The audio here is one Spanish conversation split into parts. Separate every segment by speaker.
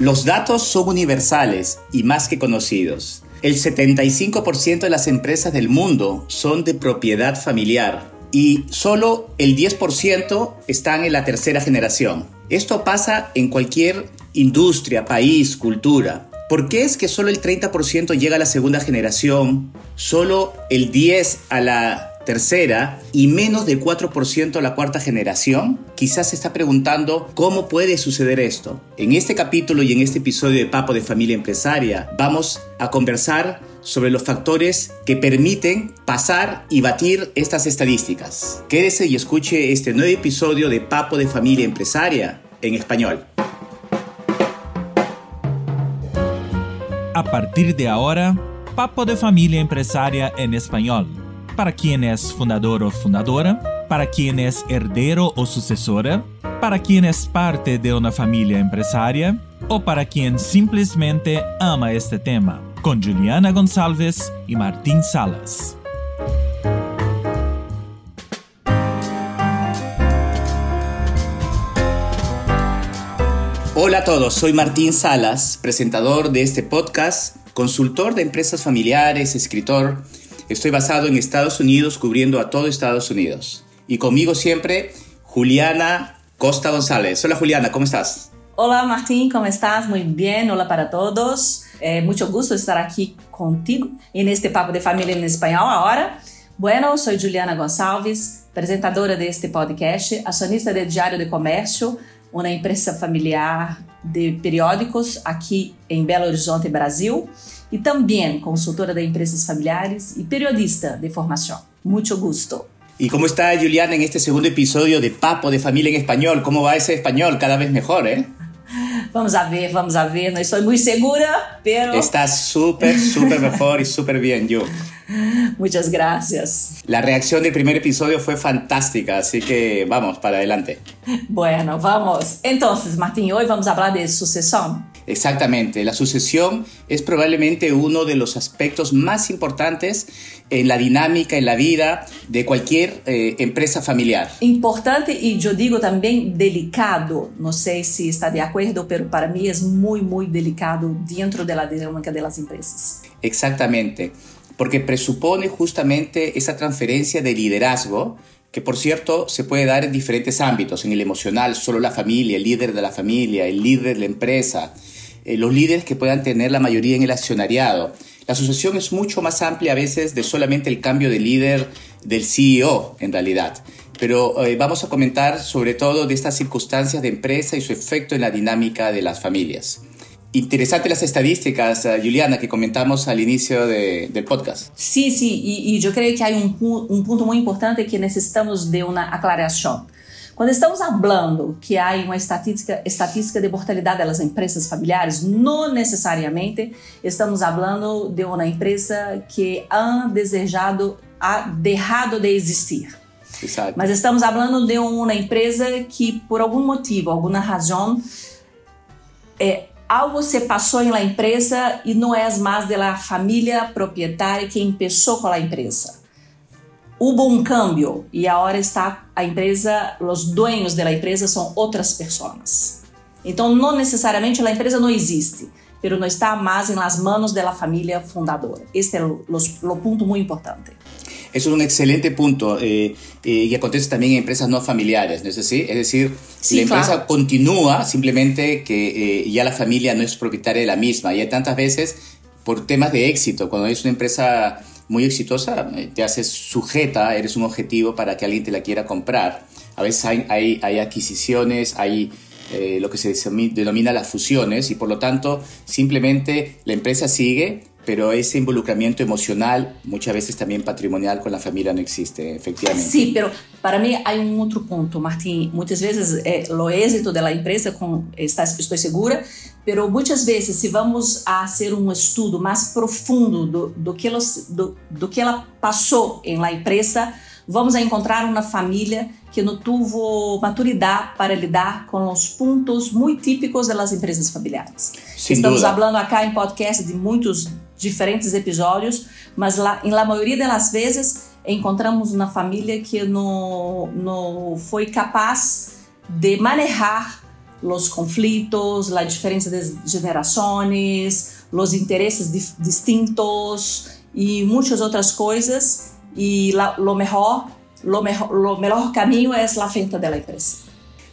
Speaker 1: Los datos son universales y más que conocidos. El 75% de las empresas del mundo son de propiedad familiar y solo el 10% están en la tercera generación. Esto pasa en cualquier industria, país, cultura. ¿Por qué es que solo el 30% llega a la segunda generación, solo el 10% a la tercera y menos del 4% a la cuarta generación? Quizás se está preguntando cómo puede suceder esto. En este capítulo y en este episodio de Papo de Familia Empresaria vamos a conversar sobre los factores que permiten pasar y batir estas estadísticas. Quédese y escuche este nuevo episodio de Papo de Familia Empresaria en español.
Speaker 2: A partir de ahora, Papo de Familia Empresaria en español. Para quien es fundador o fundadora, para quien es heredero o sucesora, para quien es parte de una familia empresaria o para quien simplemente ama este tema. Con Juliana Gonçalves y Martín Salas.
Speaker 1: Hola a todos, soy Martín Salas, presentador de este podcast, consultor de empresas familiares, escritor. Estoy basado en Estados Unidos cubriendo a todo Estados Unidos. Y conmigo siempre Juliana Costa González. Hola Juliana, ¿cómo estás?
Speaker 3: Hola Martín, ¿cómo estás? Muy bien, hola para todos. É muito gusto estar aqui contigo e neste Papo de Família em Espanhol agora. Bueno, sou Juliana Gonçalves, apresentadora deste podcast, acionista de Diário de Comércio, uma empresa familiar de periódicos aqui em Belo Horizonte, Brasil, e também consultora de empresas familiares e periodista de formação. Muito gusto.
Speaker 1: ¿Y cómo está Juliana en este segundo episodio de Papo de Familia en Español? ¿Cómo va ese español? Cada vez mejor, ¿eh?
Speaker 3: Vamos a ver, vamos a ver. No estoy muy segura, pero...
Speaker 1: Está súper, súper mejor y súper bien, yo.
Speaker 3: Muchas gracias.
Speaker 1: La reacción del primer episodio fue fantástica, así que vamos, para adelante.
Speaker 3: Bueno, vamos. Entonces, Martín, hoy vamos a hablar de sucesión.
Speaker 1: Exactamente, la sucesión es probablemente uno de los aspectos más importantes en la dinámica, en la vida de cualquier eh, empresa familiar.
Speaker 3: Importante y yo digo también delicado. No sé si está de acuerdo, pero para mí es muy, muy delicado dentro de la dinámica de las empresas.
Speaker 1: Exactamente, porque presupone justamente esa transferencia de liderazgo que por cierto se puede dar en diferentes ámbitos, en el emocional, solo la familia, el líder de la familia, el líder de la empresa, eh, los líderes que puedan tener la mayoría en el accionariado. La asociación es mucho más amplia a veces de solamente el cambio de líder del CEO en realidad. Pero eh, vamos a comentar sobre todo de estas circunstancias de empresa y su efecto en la dinámica de las familias. Interesante las estadísticas, uh, Juliana, que comentamos al inicio de, del podcast.
Speaker 3: Sí, sí, y, yo creo que hay un punto muy importante que necesitamos de una aclaración. Quando estamos falando que há uma estatística, estatística de mortalidade das empresas familiares, não necessariamente estamos falando de uma empresa que ha desejado, ha deixado de existir.
Speaker 1: Exato.
Speaker 3: Mas estamos falando de uma empresa que, por algum motivo, alguma razão, é, algo se passou la empresa e não é mais da família proprietária que começou com a empresa. Hubo um câmbio e agora está a empresa, os dueños da empresa são outras pessoas. Então, não necessariamente a empresa não existe, mas não está mais las manos da família fundadora. Este é o, o ponto muito importante.
Speaker 1: Eso es un excelente punto eh, eh, y acontece también en empresas no familiares, ¿no es así? Es decir,
Speaker 3: Sí,
Speaker 1: la empresa
Speaker 3: claro.
Speaker 1: continúa simplemente que eh, ya la familia no es propietaria de la misma. Y hay tantas veces por temas de éxito, cuando es una empresa muy exitosa, eh, te haces sujeta, eres un objetivo para que alguien te la quiera comprar. A veces hay, hay, hay adquisiciones, hay eh, lo que se denomina las fusiones y por lo tanto simplemente la empresa sigue, pero ese involucramiento emocional, muchas veces también patrimonial con la familia no existe, efectivamente.
Speaker 3: Sim, pero para mim há um outro ponto, Martim. Muitas vezes é, o êxito da empresa, com, está, estou segura, pero muitas vezes se vamos a fazer um estudo mais profundo do, do, que, elas, do, do que ela passou em la empresa, vamos a encontrar uma família que não teve maturidade para lidar com os pontos muito típicos das empresas familiares.
Speaker 1: Sin
Speaker 3: Estamos falando acá em podcast de muitos diferentes episódios, mas lá, em la maioria das vezes encontramos uma família que não, não foi capaz de manejar los conflitos, la diferencia de generaciones, los intereses di distintos y muchas otras cosas. Y la, lo, mejor, lo, mejor, lo mejor camino es la venta de la empresa.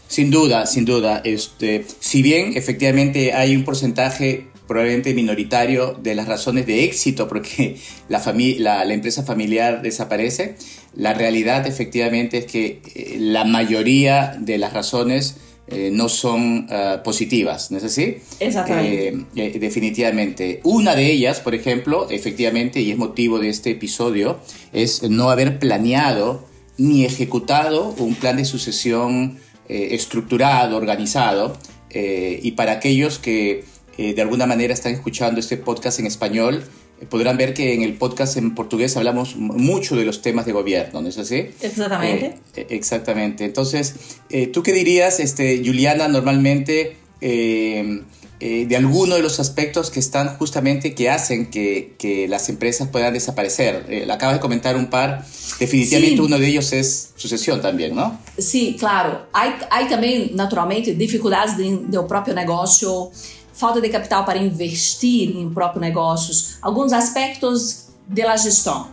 Speaker 1: Sin duda, sin duda. Este, si bien efectivamente hay un porcentaje probablemente minoritario de las razones de éxito porque la, la, la empresa familiar desaparece, la realidad efectivamente es que eh, la mayoría de las razones eh, no son uh, positivas, ¿no es así?
Speaker 3: Exactamente.
Speaker 1: Eh, eh, definitivamente. Una de ellas, por ejemplo, efectivamente, y es motivo de este episodio, es no haber planeado ni ejecutado un plan de sucesión estructurado, organizado, y para aquellos que de alguna manera están escuchando este podcast en español, podrán ver que en el podcast en portugués hablamos mucho de los temas de gobierno, ¿no es así?
Speaker 3: Exactamente.
Speaker 1: Eh, exactamente. Entonces, eh, ¿tú qué dirías, este, Juliana, normalmente eh, de alguno de los aspectos que están justamente que hacen que, que las empresas puedan desaparecer? acabas de comentar un par. Definitivamente
Speaker 3: sí.
Speaker 1: uno de ellos es sucesión también, ¿no?
Speaker 3: Sí, claro. Hay, hay también, naturalmente, dificultades de, de propio negocio falta de capital para investir em próprios negócios, alguns aspectos da gestão.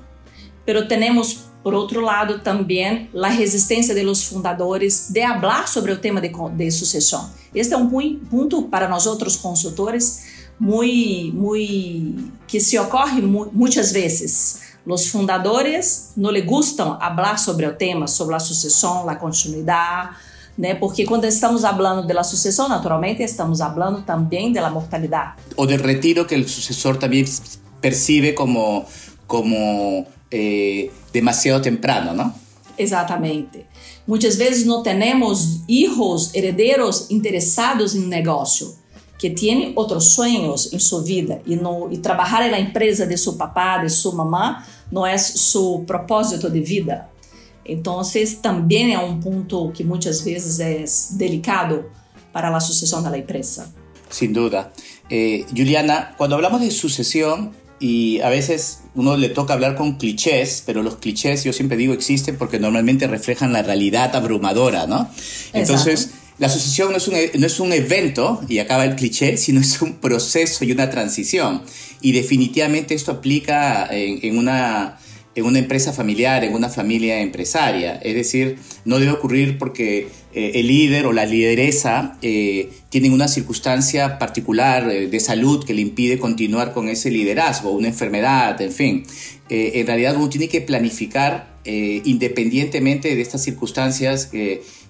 Speaker 3: Pero temos, por outro lado, também a resistência dos fundadores de falar sobre o tema de, de sucessão. Este é um ponto para nós outros consultores muito, muito que se ocorre muitas vezes. Os fundadores não lhe gustam falar sobre o tema, sobre a sucessão, a continuidade, né? Porque quando estamos falando da sucessão, naturalmente estamos falando também da mortalidade.
Speaker 1: O del retiro que o sucessor também percibe como como eh, demasiado temprano, não?
Speaker 3: Exatamente. Muitas vezes não temos filhos herdeiros interessados em negócio, que têm outros sonhos em sua vida e, no, e trabalhar na empresa de seu papá, de sua mamã, não é seu propósito de vida. Então, também é um ponto que muitas vezes é delicado para a sucessão da empresa.
Speaker 1: Sin duda. Eh, Juliana, cuando hablamos de sucesión, y a veces uno le toca hablar con clichés, pero los clichés yo siempre digo existen porque normalmente reflejan la realidad abrumadora, ¿no? Entonces, la sucesión no es, un, no es un evento y acaba el cliché, sino es un proceso y una transición. Y definitivamente esto aplica en, en una en una empresa familiar, en una familia empresaria. Es decir, no debe ocurrir porque eh, el líder o la lideresa eh, tienen una circunstancia particular eh, de salud que le impide continuar con ese liderazgo, una enfermedad, en fin. Eh, en realidad uno tiene que planificar eh, independientemente de estas circunstancias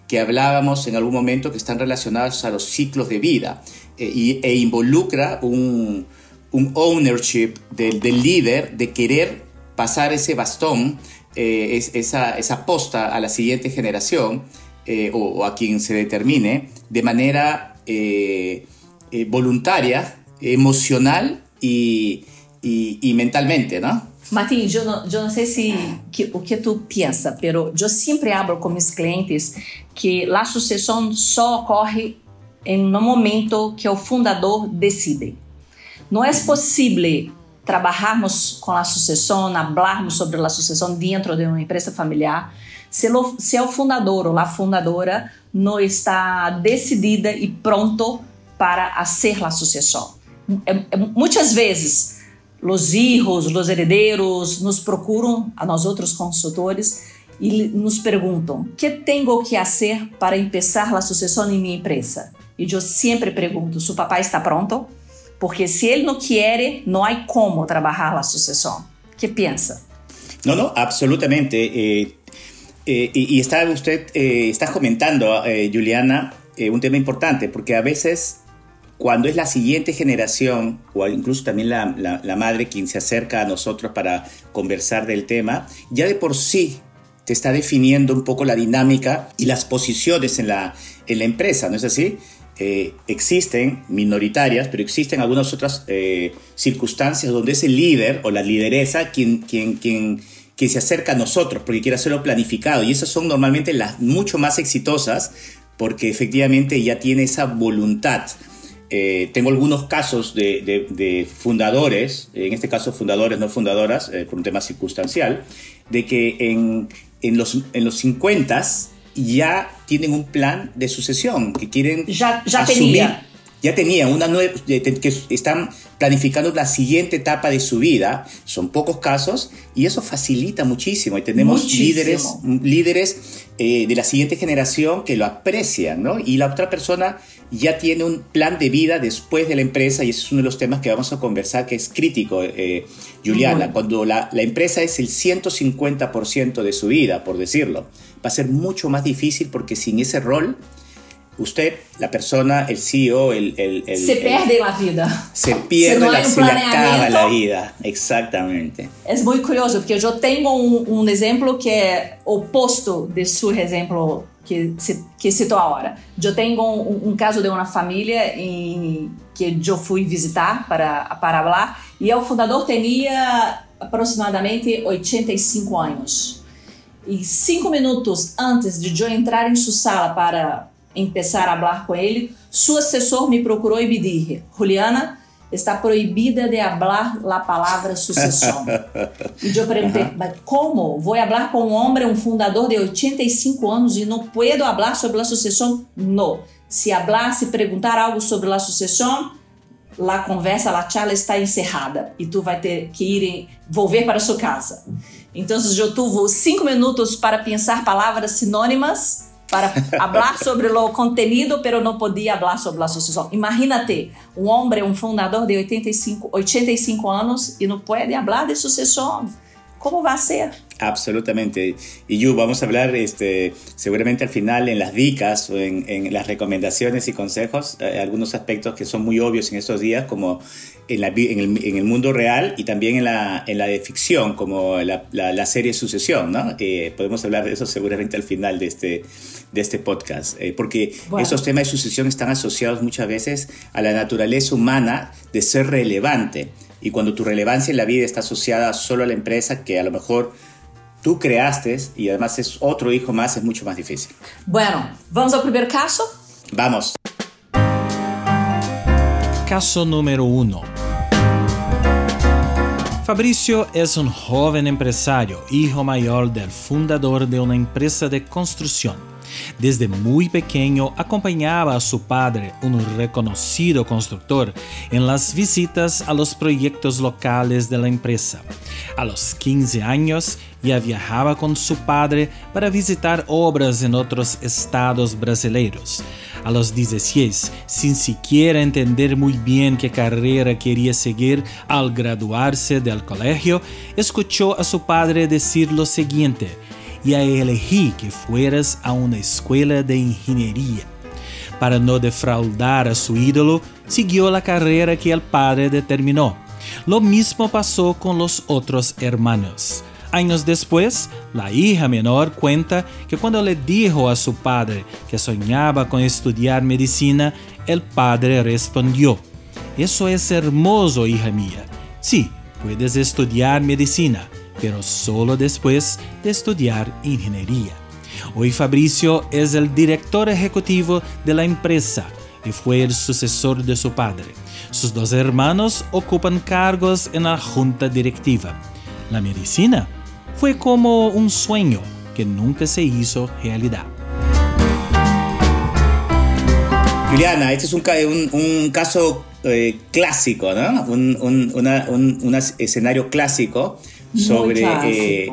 Speaker 1: que hablábamos en algún momento que están relacionadas a los ciclos de vida eh, y, e involucra un, un ownership del, del líder de querer pasar ese bastón, eh, es, esa, esa posta a la siguiente generación eh, o, a quien se determine de manera eh, voluntaria, emocional y, mentalmente, ¿no?
Speaker 3: Não, eu não sei se que, o que tu pensa, pero eu sempre abro com meus clientes que a sucessão só ocorre em no momento que o fundador decide. Não é possível trabalharmos com a sucessão, falarmos sobre a sucessão dentro de uma empresa familiar, se, lo, se o fundador ou a fundadora não está decidida e pronto para fazer a sucessão. É, é, muitas vezes, os filhos, os herdeiros nos procuram, a nós outros consultores, e nos perguntam: que tenho que fazer para começar a sucessão em minha empresa? E eu sempre pergunto: se o papai está pronto? Porque si él no quiere, no hay cómo trabajar la sucesión. ¿Qué piensa?
Speaker 1: No, no, absolutamente. Eh, eh, y, y, está usted, eh, está comentando, eh, Juliana, eh, un tema importante, porque a veces cuando es la siguiente generación, o incluso también la, la, la, madre quien se acerca a nosotros para conversar del tema, ya de por sí te está definiendo un poco la dinámica y las posiciones en la, en la empresa, ¿no es así? Eh, existen minoritarias, pero existen algunas otras eh, circunstancias donde es el líder o la lideresa quien, quien, quien, quien se acerca a nosotros porque quiere hacerlo planificado. Y esas son normalmente las mucho más exitosas porque efectivamente ya tiene esa voluntad. Eh, tengo algunos casos de, de, fundadores, en este caso fundadores, no fundadoras, por un tema circunstancial, de que en, en, los, en los 50 ya tienen un plan de sucesión, que quieren
Speaker 3: Ya, ya
Speaker 1: asumir,
Speaker 3: tenía.
Speaker 1: ya tenían una nueva, que están planificando la siguiente etapa de su vida. Son pocos casos y eso facilita muchísimo. Y tenemos
Speaker 3: Muchísimo.
Speaker 1: líderes, líderes eh, de la siguiente generación que lo aprecian, ¿no? Y la otra persona ya tiene un plan de vida después de la empresa y ese es uno de los temas que vamos a conversar que es crítico, eh, Juliana.
Speaker 3: Bueno.
Speaker 1: Cuando la, la empresa es el 150% de su vida, por decirlo, va a ser mucho más difícil porque sin ese rol, usted, la persona, el CEO, el... el, el-
Speaker 3: Se
Speaker 1: el-
Speaker 3: perde la vida.
Speaker 1: se pierde,
Speaker 3: Se no
Speaker 1: la, se le acaba la vida. Exactamente.
Speaker 3: É muito curioso, porque eu tenho um, um exemplo que é oposto de seu exemplo que, que citou agora. Eu tenho um, um caso de uma família em, que eu fui visitar para, para falar, e o fundador tinha aproximadamente 85 anos. E cinco minutos antes de eu entrar em sua sala para começar a falar com ele, seu assessor me procurou e me disse: Juliana, está proibida de falar a palavra sucessão. E eu perguntei, mas como? Vou falar com um homem, um fundador de 85 anos e não puedo falar sobre a sucessão? Não. Se falar, se perguntar algo sobre a sucessão, a conversa, a charla está encerrada e tu vai ter que ir volver para sua casa. Então, eu tive cinco minutos para pensar palavras sinônimas para falar sobre o conteúdo, pero não podia falar sobre a sucessão. Imagínate, um homem, um fundador de 85, 85 anos e não pode falar de sucessão. Como vai ser?
Speaker 1: Absolutamente. Y Yu, vamos a hablar este, seguramente al final en las dicas o en, en las recomendaciones y consejos, eh, algunos aspectos que son muy obvios en estos días, como en, la en, el, en el mundo real y también en la, en la de ficción, como la, la- la serie Sucesión, ¿no? Eh, podemos hablar de eso seguramente al final de este, de este podcast, eh, porque
Speaker 3: Bueno.
Speaker 1: esos temas de sucesión están asociados muchas veces a la naturaleza humana de ser relevante. Y cuando tu relevancia en la vida está asociada solo a la empresa, que a lo mejor tú creaste y además es otro hijo más, es mucho más difícil.
Speaker 3: Bueno, vamos ao primeiro caso?
Speaker 1: Vamos.
Speaker 2: Caso número 1. Fabricio es un joven empresario, hijo mayor del fundador de una empresa de construcción. Desde muy pequeño acompañaba a su padre, un reconocido constructor, en las visitas a los proyectos locales de la empresa. A los 15 años ya viajaba con su padre para visitar obras en otros estados brasileiros. A los 16, sin siquiera entender muy bien qué carrera quería seguir al graduarse del colegio, escuchó a su padre decir lo siguiente, ya elegí que fueras a una escuela de ingeniería. Para no defraudar a su ídolo, siguió la carrera que el padre determinó. Lo mismo pasó con los otros hermanos. Años después, la hija menor cuenta que cuando le dijo a su padre que soñaba con estudiar medicina, el padre respondió, Eso es hermoso, hija mía. Sí, puedes estudiar medicina, pero solo después de estudiar ingeniería. Hoy Fabricio es el director ejecutivo de la empresa y fue el sucesor de su padre. Sus dos hermanos ocupan cargos en la junta directiva. La medicina fue como un sueño que nunca se hizo realidad.
Speaker 1: Juliana, este es un, un- un caso eh, clásico, ¿no? Un, un- una- escenario clásico sobre eh,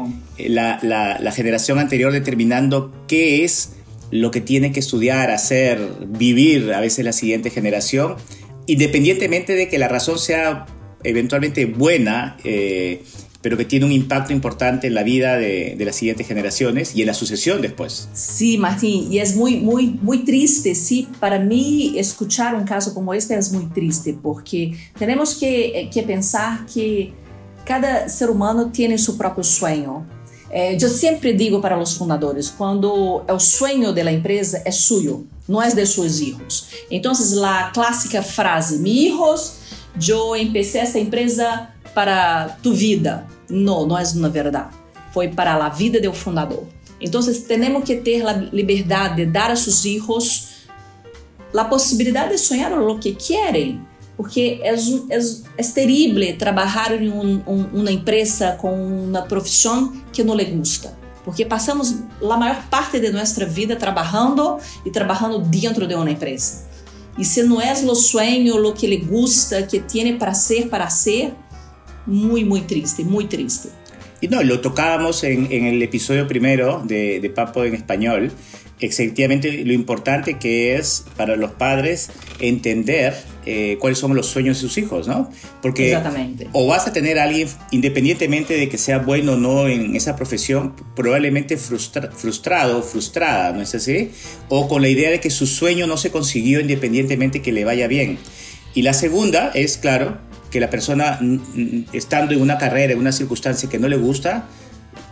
Speaker 1: la, la- la generación anterior determinando qué es lo que tiene que estudiar, hacer, vivir a veces la siguiente generación, independientemente de que la razón sea eventualmente buena, eh, pero que tiene un impacto importante en la vida de, de las siguientes generaciones y en la sucesión después.
Speaker 3: Sí, Martín, y es muy, muy, muy triste, sí, para mí escuchar un caso como este es muy triste, porque tenemos que, eh, que pensar que cada ser humano tiene su propio sueño. Eh, yo siempre digo para los fundadores, cuando el sueño de la empresa es suyo, no es de sus hijos. Entonces, la clásica frase, mis hijos, yo empecé esta empresa para tu vida. No, no es una verdad. Foi para a vida do fundador. Então, temos que ter a liberdade de dar a seus filhos a possibilidade de sonhar o que querem, porque é, é, é terrível trabalhar em um, um, uma empresa com uma profissão que não lhe gusta. porque passamos a maior parte de nossa vida trabalhando e trabalhando dentro de uma empresa. E se não é o sonho, o que ele gusta, que tem para ser, para ser, muito, muito triste, muito triste.
Speaker 1: Y no, lo tocábamos en, en el primero de, de, Papo en español, efectivamente lo importante que es para los padres entender eh, cuáles son los sueños de sus hijos, ¿no? Porque
Speaker 3: Exactamente.
Speaker 1: o vas a tener a alguien, independientemente de que sea bueno o no en esa profesión, probablemente frustra, frustrado o frustrada, ¿no es así? O con la idea de que su sueño no se consiguió independientemente que le vaya bien. Y la segunda es, claro, que la persona, estando en una carrera, en una circunstancia que no le gusta,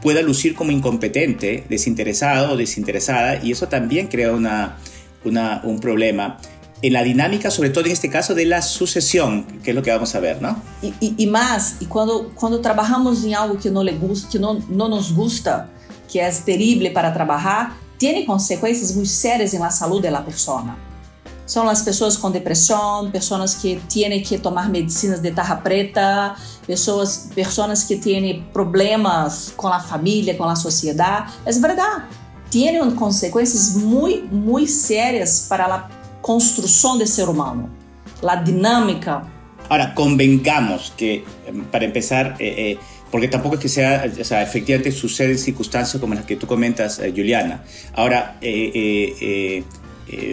Speaker 1: pueda lucir como incompetente, desinteresado o desinteresada, y eso también crea una, un problema en la dinámica, sobre todo en este caso, de la sucesión, que es lo que vamos a ver, ¿no?
Speaker 3: Y, y, y más, y cuando, cuando trabajamos en algo que no, le gusta, que no, no nos gusta, que es terrible para trabajar, tiene consecuencias muy serias en la salud de la persona. São as pessoas com depressão, pessoas que têm que tomar medicinas de tarra preta, pessoas, pessoas que têm problemas com a família, com a sociedade. É verdade. Tem consequências muito, muito sérias para a construção do ser humano, a dinâmica.
Speaker 1: Ahora, convengamos que, para empezar, eh, eh, porque tampoco es que sea, o sea, efectivamente suceden circunstancias como las que tú comentas, eh, Juliana. Ahora, eh, eh,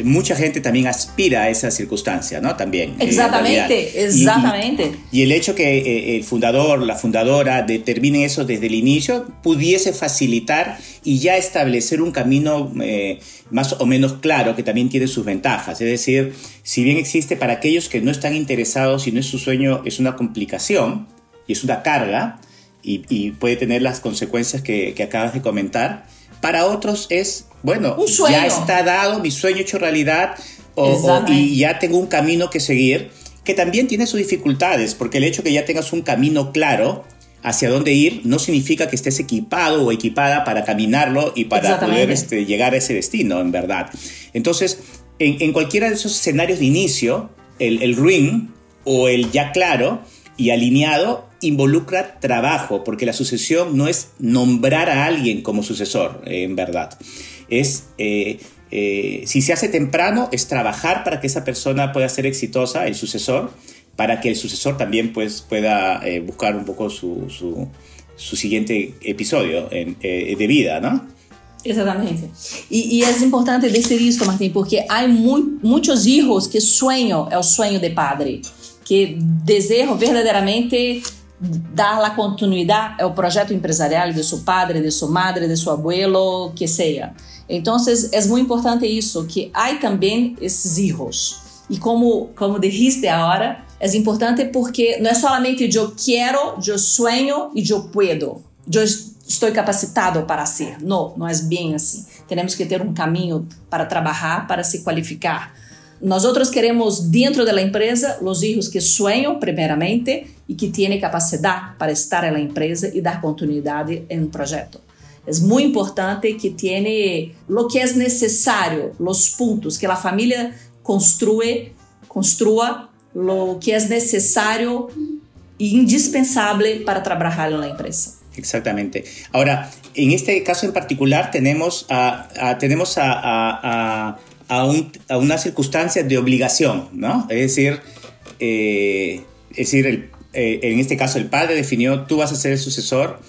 Speaker 1: mucha gente también aspira a esa circunstancia, ¿no? También.
Speaker 3: Exactamente, exactamente.
Speaker 1: Y, y, el hecho que eh, el fundador, la fundadora determine eso desde el inicio pudiese facilitar y ya establecer un camino eh, más o menos claro que también tiene sus ventajas. Es decir, si bien existe para aquellos que no están interesados y no es su sueño, es una complicación y es una carga y, y puede tener las consecuencias que, que acabas de comentar, para otros es bueno, ya está dado, mi sueño hecho realidad o, o, y ya tengo un camino que seguir, que también tiene sus dificultades, porque el hecho que ya tengas un camino claro hacia dónde ir no significa que estés equipado o equipada para caminarlo y para poder este, llegar a ese destino, en verdad. Entonces, en, en cualquiera de esos escenarios de inicio, el, el ring o el ya claro y alineado involucra trabajo, porque la sucesión no es nombrar a alguien como sucesor, en verdad es, eh, eh, si se hace temprano, es trabajar para que esa persona pueda ser exitosa, el sucesor, para que el sucesor también pues, pueda eh, buscar un poco su, su, su siguiente episodio en, eh, de vida, ¿no?
Speaker 3: Exatamente. E, é importante dizer isso, Martim, porque há mu muitos hijos que sonham, é o sonho de padre, que desejam verdadeiramente dar a continuidade ao projeto empresarial de seu padre, de sua madre, de seu abuelo, que seja. Então, é muito importante isso, que há também esses erros. E como, como dijiste agora, é importante porque não é somente eu quero, eu sonho e eu puedo. Eu estou capacitado para ser. Não, não é bem assim. Temos que ter um caminho para trabalhar, para se qualificar. Nós outros queremos dentro da empresa os erros que sonham primeiramente e que têm capacidade para estar na empresa e dar continuidade em um projeto. É muito importante que tenha o que é necessário, os pontos que a família construe, construa o que é necessário e indispensável para trabalhar na empresa.
Speaker 1: Exactamente. Ahora, en este caso en particular tenemos a, a tenemos a, a, a, un, a, una circunstancia de obligación, ¿no? Es decir, eh, es decir eh, en este caso el padre definió, tú vas a ser el sucesor,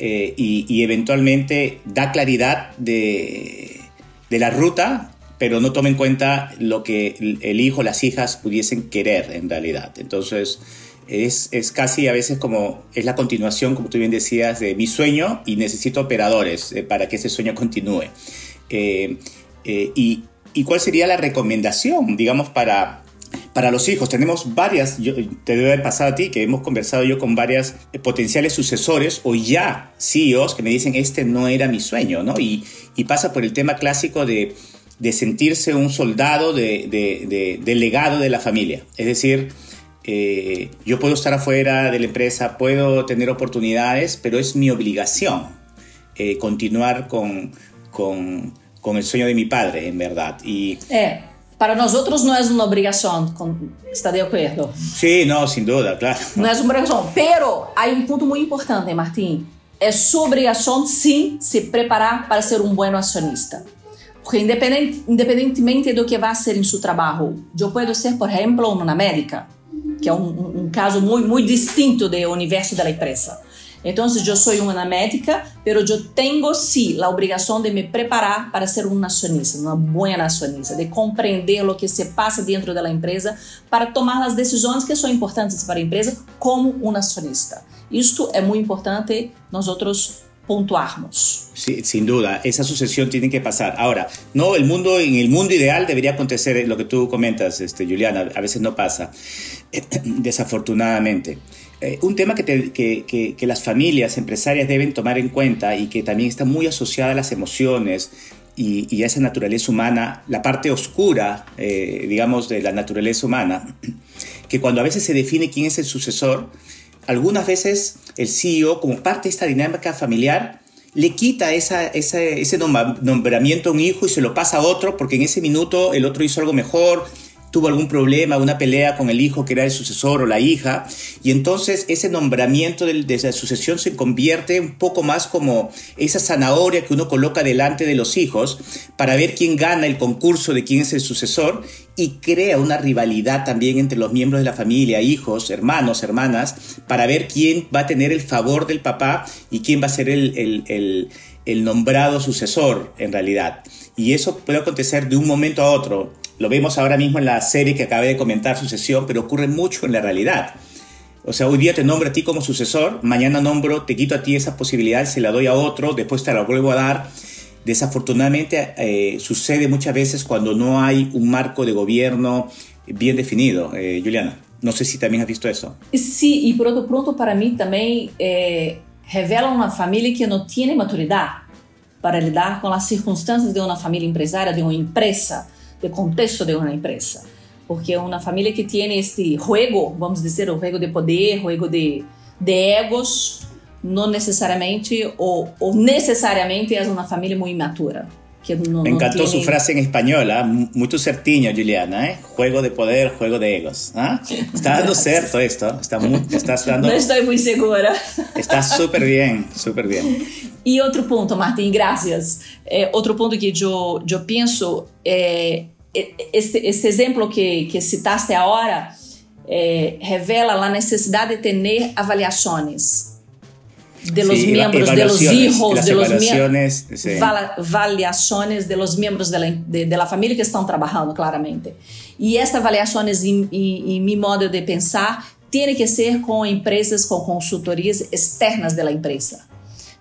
Speaker 1: eh, y, eventualmente da claridad de, de, la ruta, pero no toma en cuenta lo que el hijo, las hijas pudiesen querer en realidad. Entonces, es, es, casi a veces como, es la continuación, como tú bien decías, de mi sueño y necesito operadores para que ese sueño continúe. Y, y, cuál sería la recomendación, digamos, para, para los hijos, tenemos varias, te debe haber pasado a ti, que hemos conversado yo con varias potenciales sucesores o ya CEOs que me dicen, este no era mi sueño, ¿no? Y, pasa por el tema clásico de, de sentirse un soldado de, de, del legado de la familia. Es decir, eh, yo puedo estar afuera de la empresa, puedo tener oportunidades, pero es mi obligación eh, continuar con, con, con, el sueño de mi padre, en verdad. Y,
Speaker 3: eh. Para nosotros no es una obligación, ¿está de acuerdo?
Speaker 1: Sí, no, sin duda, claro.
Speaker 3: No es una obligación, pero hay un punto muy importante, Martín. é sua obrigação, sim, se preparar para ser um bom acionista. Porque independente, independentemente do que vai ser em seu trabalho, eu posso ser, por exemplo, uma médica, que é um, um caso muito, muito distinto do universo da empresa. Então, eu sou uma médica, mas eu tenho sim a obrigação de me preparar para ser um acionista, uma boa acionista, de compreender o que se passa dentro da empresa para tomar as decisões que são importantes para a empresa como um acionista. Isto é muito importante nós outros pontuarnos.
Speaker 1: Sí, sin duda, esa sucesión tiene que pasar. Ahora, no, el mundo, en el mundo ideal debería acontecer lo que tú comentas, este, Juliana, a veces no pasa, desafortunadamente. Eh, un tema que, que, que, las familias empresarias deben tomar en cuenta y que también está muy asociada a las emociones y, y a esa naturaleza humana, la parte oscura, eh, digamos, de la naturaleza humana, que cuando a veces se define quién es el sucesor, algunas veces el CEO, como parte de esta dinámica familiar, le quita esa, ese nombramiento a un hijo y se lo pasa a otro porque en ese minuto el otro hizo algo mejor, tuvo algún problema, una pelea con el hijo que era el sucesor o la hija, y entonces ese nombramiento de, de, la sucesión se convierte un poco más como esa zanahoria que uno coloca delante de los hijos para ver quién gana el concurso de quién es el sucesor y crea una rivalidad también entre los miembros de la familia, hijos, hermanos, hermanas, para ver quién va a tener el favor del papá y quién va a ser el nombrado sucesor en realidad. Y eso puede acontecer de un momento a otro lo vemos ahora mismo en la serie que acabé de comentar, Sucesión, pero ocurre mucho en la realidad. O sea, hoy día te nombro a ti como sucesor, mañana nombro, te quito a ti esa posibilidad, se la doy a otro, después te la vuelvo a dar. Desafortunadamente eh, sucede muchas veces cuando no hay un marco de gobierno bien definido. Eh, Juliana, no sé si también has visto eso.
Speaker 3: Sí, y por otro pronto para mí también eh, revela una familia que no tiene maturidad para lidar con las circunstancias de una familia empresaria, de una empresa de contexto de uma empresa. Porque é uma família que tem este juego, vamos dizer, o juego de poder, juego de, de egos, não necessariamente, ou, ou necessariamente é uma família muito imatura.
Speaker 1: Que no, Me encantó tiene... su frase en español, ¿eh? muy certiño, Juliana, ¿eh? juego de poder, juego de egos. ¿eh? Está dando cierto esto, está muy, estás dando...
Speaker 3: No estoy muy segura.
Speaker 1: Está súper bien, súper bien.
Speaker 3: E outro ponto, Martin, graças. É, outro ponto que eu, eu penso é esse, esse exemplo que, que citaste agora é, revela a necessidade de ter avaliações de los sí, miembros, de los hijos, de los miembros, sí. avaliações de los miembros de la, de, de la familia que estão trabalhando, claramente. E estas avaliações, em, em, em meu modo de pensar, tem que ser com empresas, com consultorias externas da empresa.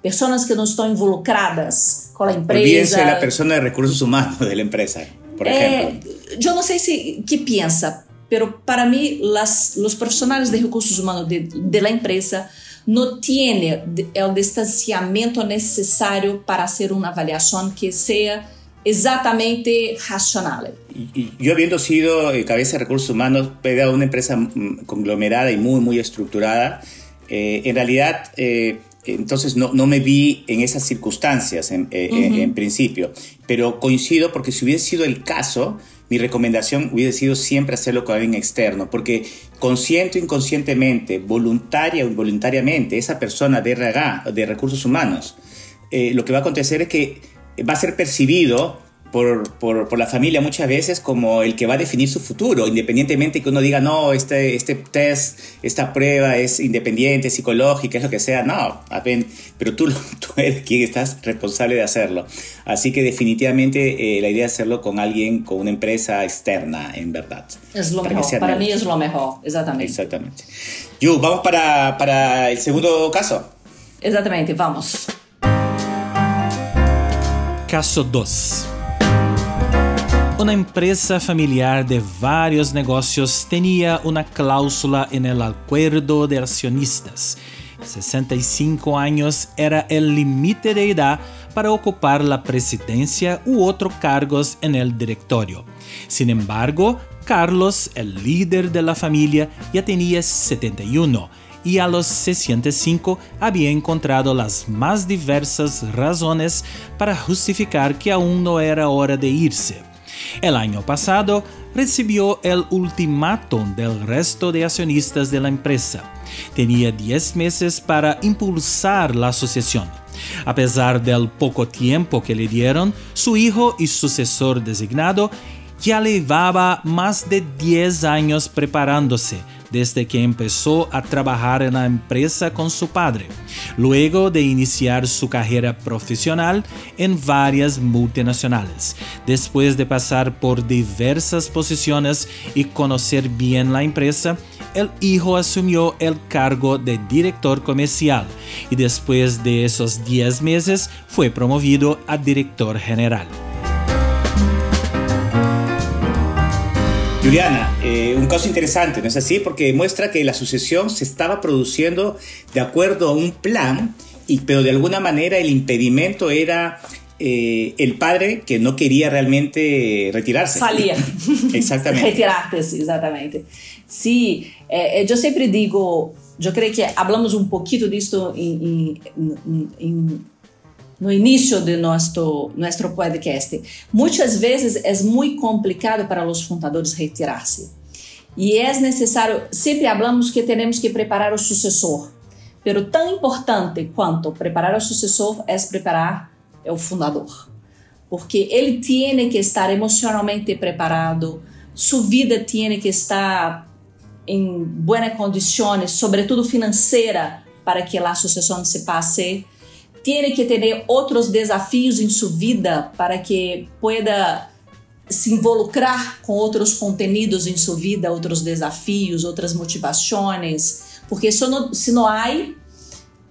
Speaker 3: Pessoas que não estão involucradas com a empresa.
Speaker 1: Olvídense a pessoa de recursos humanos da empresa por ejemplo?
Speaker 3: Eh, yo no sé si qué piensa, pero para mí las, los profesionales de recursos humanos de, de la empresa no tienen el distanciamiento necesario para hacer una avaliación que sea exactamente racional.
Speaker 1: Yo habiendo sido eh, cabeza de recursos humanos, de una empresa mm, conglomerada y muy, muy estructurada, eh, en realidad eh, entonces no, no, me vi en esas circunstancias en, eh, en, principio, pero coincido porque si hubiese sido el caso, mi recomendación hubiese sido siempre hacerlo con alguien externo, porque consciente o inconscientemente, voluntaria o involuntariamente, esa persona de RH, de recursos humanos, eh, lo que va a acontecer es que va a ser percibido por, por, por, la familia muchas veces como el que va a definir su futuro, independientemente que uno diga, no, este, este test, esta prueba es independiente, psicológica, es lo que sea, no, pero tú, tú eres quien estás responsable de hacerlo. Así que definitivamente eh, la idea es hacerlo con alguien, con una empresa externa, en verdad.
Speaker 3: Es lo para mejor, para mí es lo mejor, exactamente.
Speaker 1: Exactamente. Yu, vamos para, para el segundo caso.
Speaker 3: Exactamente, vamos.
Speaker 2: Caso 2. Una empresa familiar de varios negocios tenía una cláusula en el acuerdo de accionistas. 65 años era el límite de edad para ocupar la presidencia u otros cargos en el directorio. Sin embargo, Carlos, el líder de la familia, ya tenía 71 y a los 65 había encontrado las más diversas razones para justificar que aún no era hora de irse. El año pasado recibió el ultimátum del resto de accionistas de la empresa. Tenía 10 meses para impulsar la asociación. A pesar del poco tiempo que le dieron, su hijo y sucesor designado ya llevaba más de 10 años preparándose desde que empezó a trabajar en la empresa con su padre, luego de iniciar su carrera profesional en varias multinacionales. Después de pasar por diversas posiciones y conocer bien la empresa, el hijo asumió el cargo de director comercial y después de esos 10 meses fue promovido a director general.
Speaker 1: Juliana, eh, un caso interesante, ¿no es así? Porque demuestra que la sucesión se estaba produciendo de acuerdo a un plan, y, pero de alguna manera el impedimento era eh, el padre que no quería realmente retirarse.
Speaker 3: Salía.
Speaker 1: Exactamente.
Speaker 3: Retirarse, exactamente. Sí, eh, yo siempre digo, yo creo que hablamos un poquito de esto en, en, en no início de nosso, nosso podcast. Muitas vezes é muito complicado para os fundadores retirar-se. E é necessário, sempre falamos que temos que preparar o sucessor. Pero tão importante quanto preparar o sucessor é preparar o fundador. Porque ele tem que estar emocionalmente preparado, sua vida tem que estar em boas condições, sobretudo financeira, para que a sucessão se passe tiene que ter outros desafios em sua vida para que pueda se involucrar com outros contenidos em sua vida, outros desafios, outras motivações, porque se não, se não há,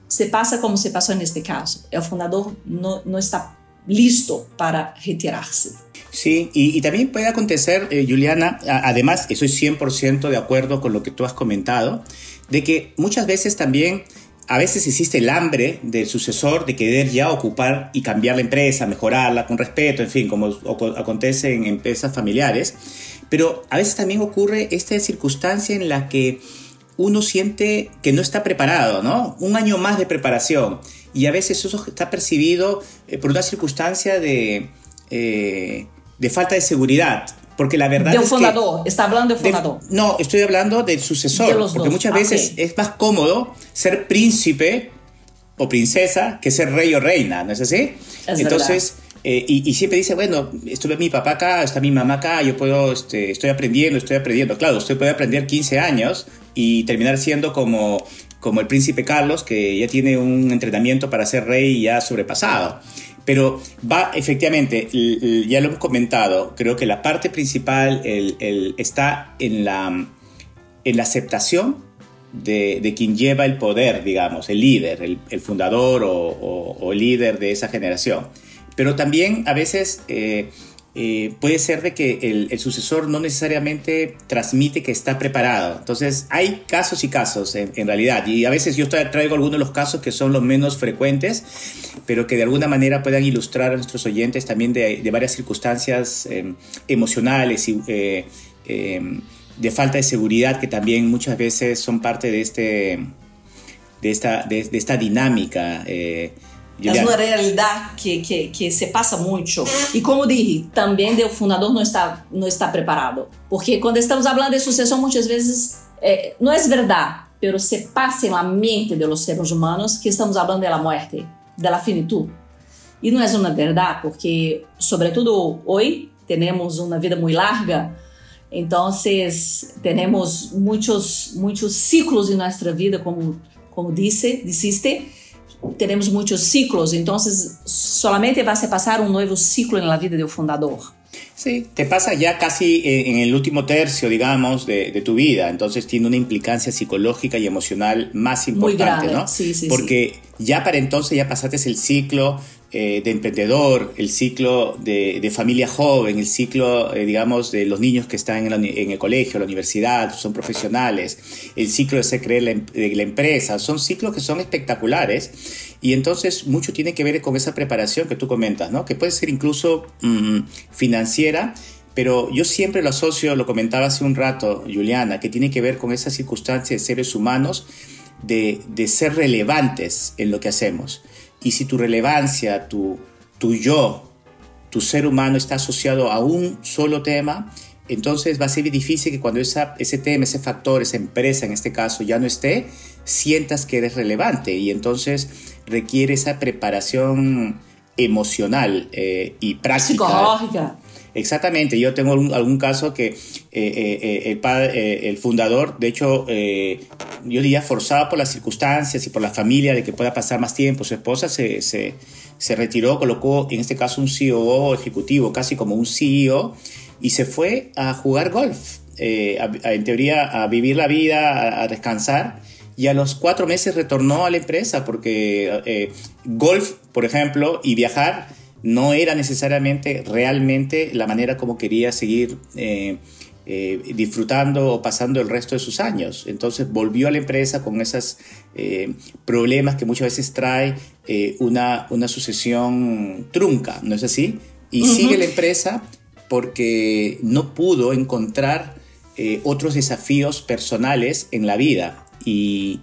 Speaker 3: se passa como se passou neste caso. O fundador não está listo para retirar-se.
Speaker 1: Sí, y, también puede acontecer, eh, Juliana, además, estoy 100% de acuerdo con lo que tú has comentado, de que muchas veces también a veces existe el hambre del sucesor de querer ya ocupar y cambiar la empresa, mejorarla con respeto, en fin, como acontece en empresas familiares. Pero a veces también ocurre esta circunstancia en la que uno siente que no está preparado, ¿no? Un año más de preparación. Y a veces eso está percibido eh, por una circunstancia de, eh, de falta de seguridad. Porque la verdad
Speaker 3: del fundador, está hablando del fundador.
Speaker 1: no, estoy hablando del sucesor, porque muchas veces es más cómodo ser príncipe o princesa que ser rey o reina, ¿no es así? Entonces, eh, y, siempre dice, bueno, estuve mi papá acá, está mi mamá acá, yo puedo, este, estoy aprendiendo, estoy aprendiendo. Claro, usted puede aprender 15 años y terminar siendo como, como el príncipe Carlos, que ya tiene un entrenamiento para ser rey ya sobrepasado. Pero va, efectivamente, ya lo hemos comentado, creo que la parte principal está en la, en la aceptación de, quien lleva el poder, digamos, el líder, el, fundador o, el líder de esa generación. Pero también a veces... Eh, eh, puede ser de que el, sucesor no necesariamente transmite que está preparado. Entonces, hay casos y casos en, realidad. Y a veces yo traigo algunos de los casos que son los menos frecuentes, pero que de alguna manera puedan ilustrar a nuestros oyentes también de, varias circunstancias em, emocionales y eh, em, de falta de seguridad que también muchas veces son parte de, este, de, esta, de, esta dinámica. Eh,
Speaker 3: é uma realidade que, que, que se passa muito. E como disse, também o fundador não está, não está preparado. Porque quando estamos falando de sucessão, muitas vezes é, não é verdade, mas se passa na mente dos seres humanos que estamos falando da morte, da finitud. E não é uma verdade, porque, sobretudo hoje, temos uma vida muito larga, então temos muitos, muitos ciclos em nossa vida, como, como disse, disseste, teremos muitos ciclos, então solamente vai se passar um novo ciclo na vida do fundador.
Speaker 1: Sí, te pasa ya casi en el último tercio, digamos, de, de, tu vida. Entonces tiene una implicancia psicológica y emocional más importante,
Speaker 3: Muy.
Speaker 1: ¿no?
Speaker 3: Sí, sí,
Speaker 1: Porque
Speaker 3: sí.
Speaker 1: ya para entonces ya pasaste el ciclo eh, de emprendedor, el ciclo de, de familia joven, el ciclo, eh, digamos, de los niños que están en, en, el colegio, la universidad, son profesionales, el ciclo de ser creer la, de la empresa, son ciclos que son espectaculares y entonces mucho tiene que ver con esa preparación que tú comentas, ¿no? Que puede ser incluso mmm, financiera, pero yo siempre lo asocio, lo comentaba hace un rato, Juliana, que tiene que ver con esa circunstancia de seres humanos de, de ser relevantes en lo que hacemos. Y si tu relevancia, tu, tu yo, tu ser humano está asociado a un solo tema, entonces va a ser difícil que cuando esa, ese tema, ese factor, esa empresa en este caso ya no esté, sientas que eres relevante y entonces requiere esa preparación emocional eh, y práctica.
Speaker 3: Psicológica.
Speaker 1: Exactamente, yo tengo algún, caso que eh, eh, el, padre, el fundador, de hecho, yo diría forzado por las circunstancias y por la familia de que pueda pasar más tiempo, su esposa se, se, se retiró, colocó en este caso un CEO ejecutivo, casi como un CEO, y se fue a jugar golf, en teoría a vivir la vida, a descansar y a los cuatro meses retornó a la empresa porque eh, golf, por ejemplo, y viajar no era necesariamente realmente la manera como quería seguir eh, eh, disfrutando o pasando el resto de sus años. Entonces volvió a la empresa con esos problemas que muchas veces trae una, una sucesión trunca, ¿no es así? Y sigue la empresa porque no pudo encontrar otros desafíos personales en la vida y,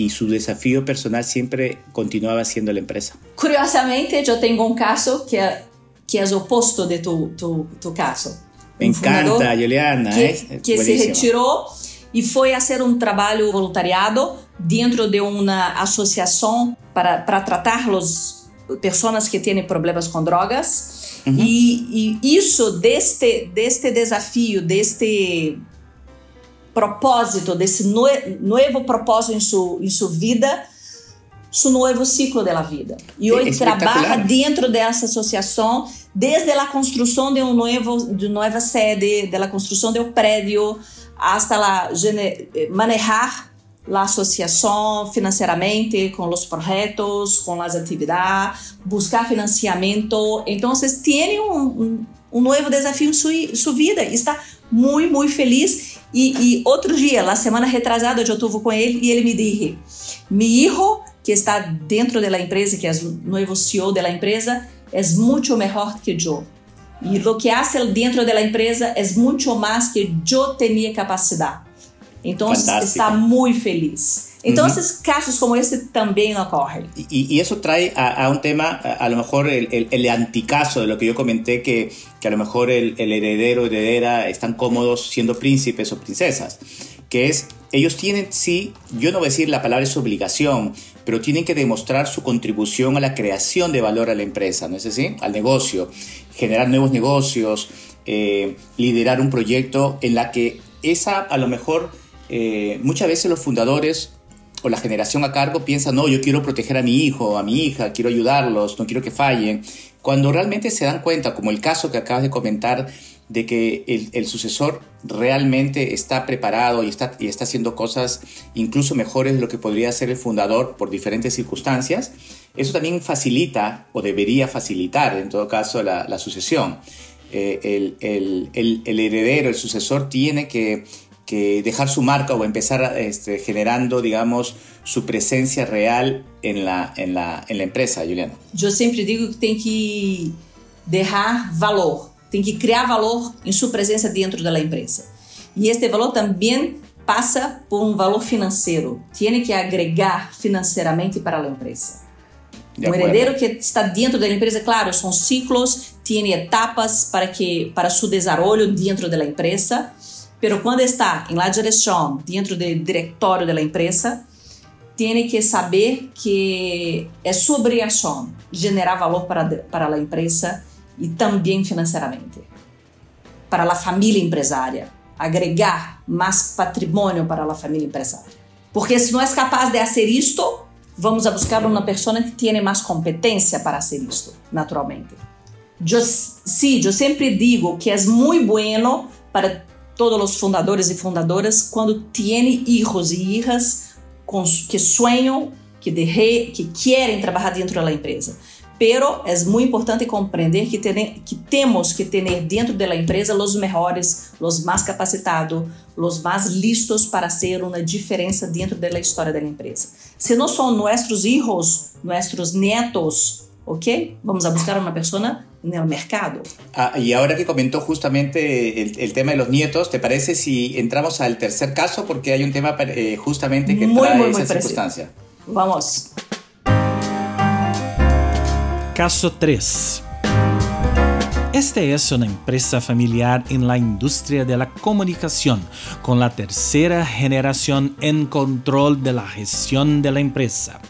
Speaker 1: y su desafío personal siempre continuaba siendo la empresa.
Speaker 3: Curiosamente, yo tengo un caso que, que es opuesto de tu, tu, tu caso.
Speaker 1: Me un encanta, Juliana.
Speaker 3: Que,
Speaker 1: eh?
Speaker 3: que se retirou e foi a ser um trabalho voluntariado dentro de uma associação para, para tratar as pessoas que têm problemas com drogas. Uhum. E, e, isso, deste, deste desafio, deste propósito, desse novo propósito em sua, em vida, seu novo ciclo da vida. E hoje trabalha dentro dessa associação desde a construção de um novo de nova sede, da construção de um prédio, hasta la manejar a associação financeiramente com os projetos, com as atividades, buscar financiamento. Então, tem um, um, um novo desafio em sua, sua vida. Está muito, muito feliz e, e outro dia, na semana retrasada, eu estive com ele e ele me disse: Mi hijo, que está dentro da empresa, que é o novo CEO da empresa, é muito melhor que eu. E o que hace dentro da empresa é muito mais que eu tinha capacidade. Então, está muito feliz. Entonces, uh -huh. casos como este también ocurren.
Speaker 1: Y, y eso trae a, a, un tema, a, a lo mejor el, el, el, anticaso de lo que yo comenté, que, que a lo mejor el, el heredero o heredera están cómodos siendo príncipes o princesas, que es, ellos tienen, sí, yo no voy a decir la palabra es obligación, pero tienen que demostrar su contribución a la creación de valor a la empresa, ¿no es así? Al negocio, generar nuevos negocios, eh, liderar un proyecto en la que esa, a lo mejor, eh, muchas veces los fundadores o la generación a cargo piensa, no, yo quiero proteger a mi hijo, a mi hija, quiero ayudarlos, no quiero que fallen, cuando realmente se dan cuenta, como el caso que acabas de comentar, de que el, sucesor realmente está preparado y está, y está haciendo cosas incluso mejores de lo que podría hacer el fundador por diferentes circunstancias, eso también facilita o debería facilitar en todo caso la, la sucesión. Eh, el, el, el heredero, el sucesor tiene que que dejar su marca o empezar este, generando, digamos, su presencia real en la, en la, en la empresa, Juliana?
Speaker 3: Yo siempre digo que tem que dejar valor, tem que criar valor em sua presença dentro da empresa. E este valor também passa por um valor financeiro, tem que agregar financeiramente para a empresa. Um herdeiro que está dentro da empresa, claro, são ciclos, tem etapas para que para seu desenvolvimento dentro da empresa Pero quando está em la direção, dentro do diretório da empresa, tem que saber que é sua obrigação gerar valor para, para a empresa e também financeiramente. Para a família empresária. Agregar mais patrimônio para a família empresária. Porque se não é capaz de fazer isto, vamos a buscar uma pessoa que tenha mais competência para fazer isto, naturalmente. Eu, sim, eu sempre digo que é muito bueno para todos os fundadores e fundadoras quando têm hijos e hijas que sonham, que, de, que querem trabalhar dentro da empresa. Pero é muito importante compreender que, ten, que temos que ter dentro da empresa os melhores, os mais capacitados, os mais listos para ser uma diferença dentro da história da empresa. Se não são nossos hijos, nossos netos, ok? Vamos a buscar uma pessoa en el mercado.
Speaker 1: Ah, y ahora que comentó justamente el, el, tema de los nietos, ¿te parece si entramos al tercer caso? Porque hay un tema eh, justamente que
Speaker 3: muy,
Speaker 1: trae
Speaker 3: muy,
Speaker 1: esa
Speaker 3: muy
Speaker 1: circunstancia.
Speaker 3: Vamos.
Speaker 2: Caso 3. Esta es una empresa familiar en la industria de la comunicación, con la tercera generación en control de la gestión de la empresa.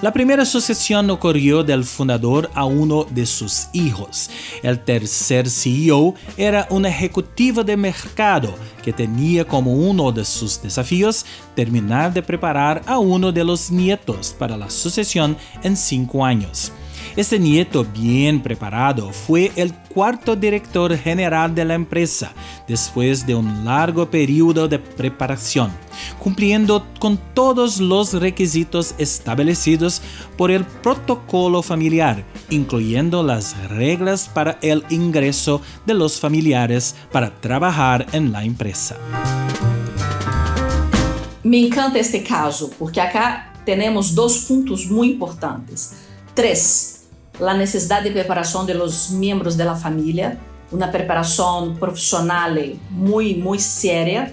Speaker 2: La primera sucesión ocurrió del fundador a uno de sus hijos. El tercer CEO era un ejecutivo de mercado que tenía como uno de sus desafíos terminar de preparar a uno de los nietos para la sucesión en cinco años. Este nieto bien preparado fue el cuarto director general de la empresa después de un largo periodo de preparación, cumpliendo con todos los requisitos establecidos por el protocolo familiar, incluyendo las reglas para el ingreso de los familiares para trabajar en la empresa.
Speaker 3: Me encanta este caso, porque acá tenemos dos puntos muy importantes. Tres, a necessidade de preparação de los miembros de la familia, uma preparação profissional muito, muito séria.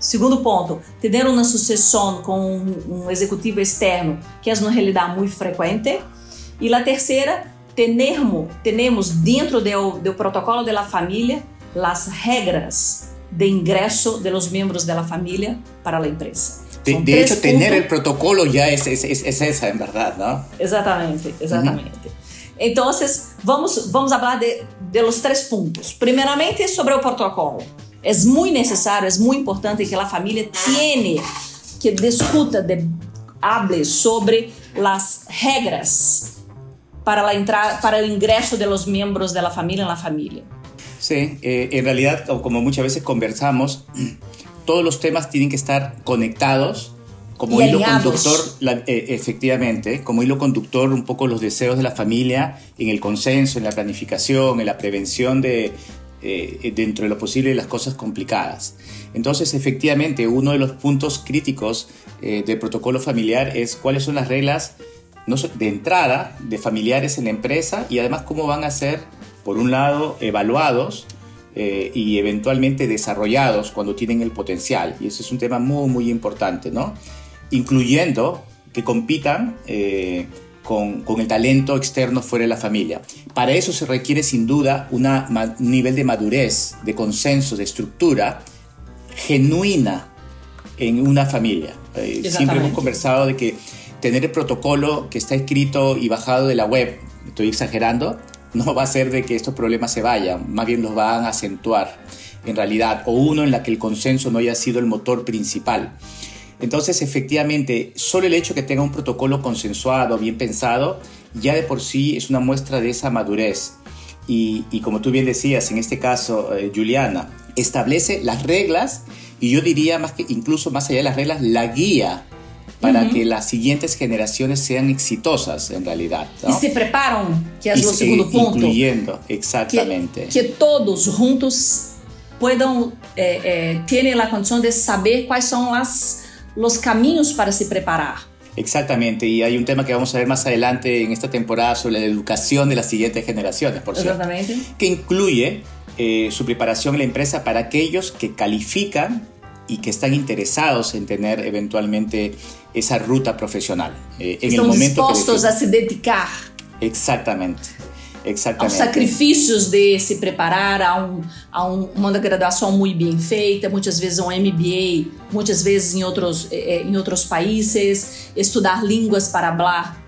Speaker 3: Segundo ponto, ter uma sucessão com um, executivo externo, que é uma realidade muito frequente. E a terceira, termos, temos dentro do, do protocolo da família as regras de ingresso de los miembros de la familia para a empresa.
Speaker 1: De, de hecho, tener el protocolo ya es, es, es, es, esa en verdad, ¿no?
Speaker 3: Exatamente, exatamente. Uh -huh. Então, vamos, vamos falar de, de los três pontos. Primeiramente, sobre o protocolo. É muito necessário, é muito importante que a família tenha que discuta, de, hable sobre as regras para, la entrada, para o ingresso de los miembros de la familia en la familia.
Speaker 1: Sí, eh, en realidad, como muchas veces conversamos, todos los temas tienen que estar conectados como hilo conductor, eh, efectivamente, como hilo conductor un poco los deseos de la familia en el consenso, en la planificación, en la prevención de, eh, dentro de lo posible las cosas complicadas. Entonces, efectivamente, uno de los puntos críticos eh, del protocolo familiar es cuáles son las reglas de entrada de familiares en la empresa y además cómo van a ser, por un lado, evaluados y eventualmente desarrollados cuando tienen el potencial. Y ese es un tema muy, muy importante, ¿no? Incluyendo que compitan eh, con, el talento externo fuera de la familia. Para eso se requiere sin duda un nivel de madurez, de consenso, de estructura genuina en una familia. Eh, siempre hemos conversado de que tener el protocolo que está escrito y bajado de la web, estoy exagerando, no va a hacer de que estos problemas se vayan, más bien los van a acentuar en realidad, o uno en la que el consenso no haya sido el motor principal. Entonces, efectivamente, solo el hecho que tenga un protocolo consensuado, bien pensado, ya de por sí es una muestra de esa madurez. Y, como tú bien decías, en este caso, eh, Juliana, establece las reglas y yo diría más que incluso más allá de las reglas, la guía para que las siguientes generaciones sean exitosas en realidad.
Speaker 3: Y se preparan, que es el segundo punto.
Speaker 1: Incluyendo, exactamente.
Speaker 3: Que, todos juntos puedan, eh, eh, tienen la condición de saber cuáles son las los caminos para se preparar.
Speaker 1: Exactamente, y hay un tema que vamos a ver más adelante en esta temporada sobre la educación de las siguientes generaciones, por cierto, que incluye eh, su preparación en la empresa para aquellos que califican y que están interesados en tener eventualmente esa ruta profesional.
Speaker 3: Eh, en el momento dispuestos a se dedicar.
Speaker 1: Exactamente. Exatamente.
Speaker 3: Aos sacrifícios de se preparar a, um, a um, uma graduação muito bem feita, muitas vezes um MBA, muitas vezes em outros, eh, eh, em outros países, estudar línguas para falar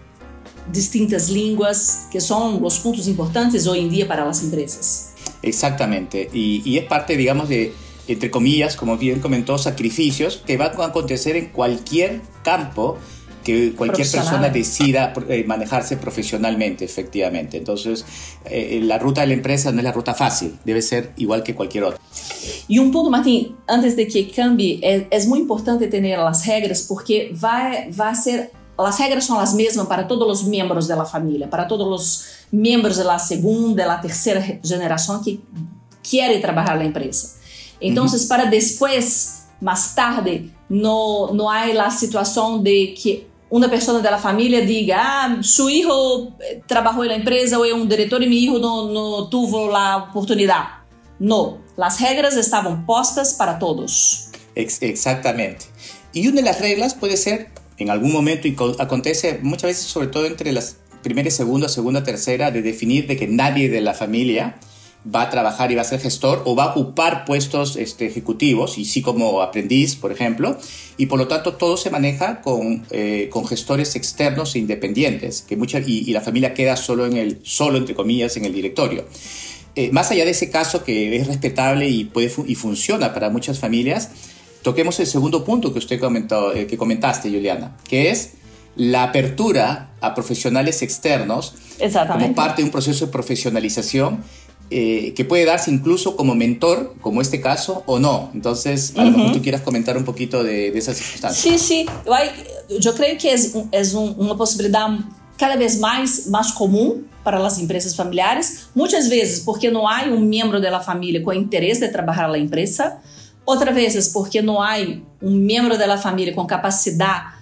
Speaker 3: distintas línguas, que são os pontos importantes hoje em dia para as empresas.
Speaker 1: Exactamente, y, y es parte, digamos, de, entre comillas, como bien comentó, sacrificios que van a acontecer en cualquier campo que cualquier persona decida eh, manejarse profesionalmente, efectivamente. Entonces, eh, la ruta de la empresa no es la ruta fácil, debe ser igual que cualquier otra.
Speaker 3: E um ponto, Martim, antes de que cambie, é, é muito importante ter as regras, porque vai, vai ser. As regras são as mesmas para todos os membros da família, para todos os membros da segunda, da terceira geração que querem trabalhar na empresa. Então, uhum. para depois, mais tarde, não, não há a situação de que uma pessoa da família diga, ah, seu filho trabalhou na empresa ou é um diretor e meu filho não, não teve a oportunidade. Não, as regras estavam postas para todos.
Speaker 1: Ex exactamente. Y una de las reglas puede ser, en algún momento, y acontece muchas veces, sobre todo entre las primera y segunda, segunda, tercera, de definir de que nadie de la familia va a trabajar y va a ser gestor o va a ocupar puestos este, ejecutivos, y sí como aprendiz, por ejemplo, y por lo tanto todo se maneja con, eh, con gestores externos e independientes, que mucha, y, la familia queda solo, en el, solo, entre comillas, en el directorio. Eh, más allá de ese caso que es respetable y, puede y funciona para muchas familias, toquemos el segundo punto que usted comentó, eh, que comentaste, Juliana, que es la apertura a profesionales externos como parte de un proceso de profesionalización eh, que puede darse incluso como mentor, como este caso, o no. Entonces, a lo mejor tú quieras comentar un poquito de, de esas circunstancias.
Speaker 3: Sí, sí. Yo creo que es, es un, una posibilidad cada vez mais mais comum para as empresas familiares, muitas vezes porque não há um membro da família com interesse de trabalhar na empresa, outras vezes porque não há um membro da família com capacidade,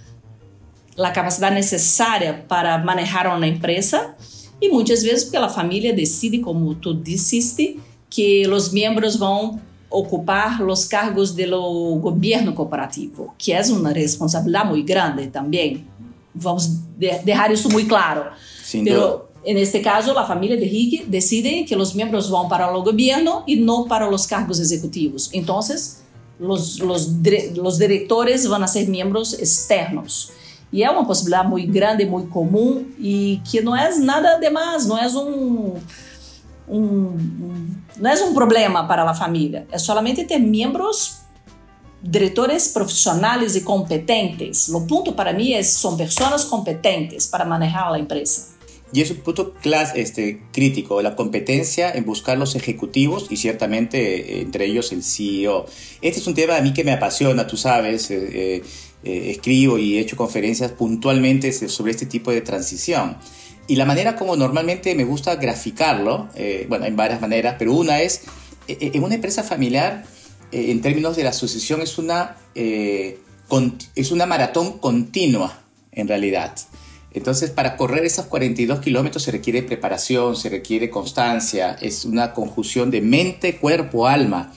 Speaker 3: a capacidade necessária para manejar uma empresa, e muitas vezes porque a família decide, como tu disseste, que os membros vão ocupar os cargos do governo corporativo, que é uma responsabilidade muito grande também. Vamos deixar isso muito claro.
Speaker 1: Sin Pero,
Speaker 3: En este caso, la familia de Rick decide que los miembros van para el gobierno y no para los cargos ejecutivos. Entonces, los, los, los directores van a ser miembros externos. E é uma possibilidade muito grande, muito comum e que não é nada demais, não é um, um, um não é um problema para a família. É solamente ter membros, diretores profissionais e competentes. O ponto para mim é são pessoas competentes para manejar a empresa.
Speaker 1: Y es un punto este, crítico, la competencia en buscar los ejecutivos y ciertamente eh, entre ellos el CEO. Este es un tema a mí que me apasiona, tú sabes, eh, eh, escribo y he hecho conferencias puntualmente sobre este tipo de transición. Y la manera como normalmente me gusta graficarlo, bueno, en varias maneras, pero una es, en una empresa familiar, en términos de la asociación, es una, es una maratón continua, en realidad. Entonces, para correr esos 42 kilómetros se requiere preparación, se requiere constancia, es una conjunción de mente, cuerpo, alma,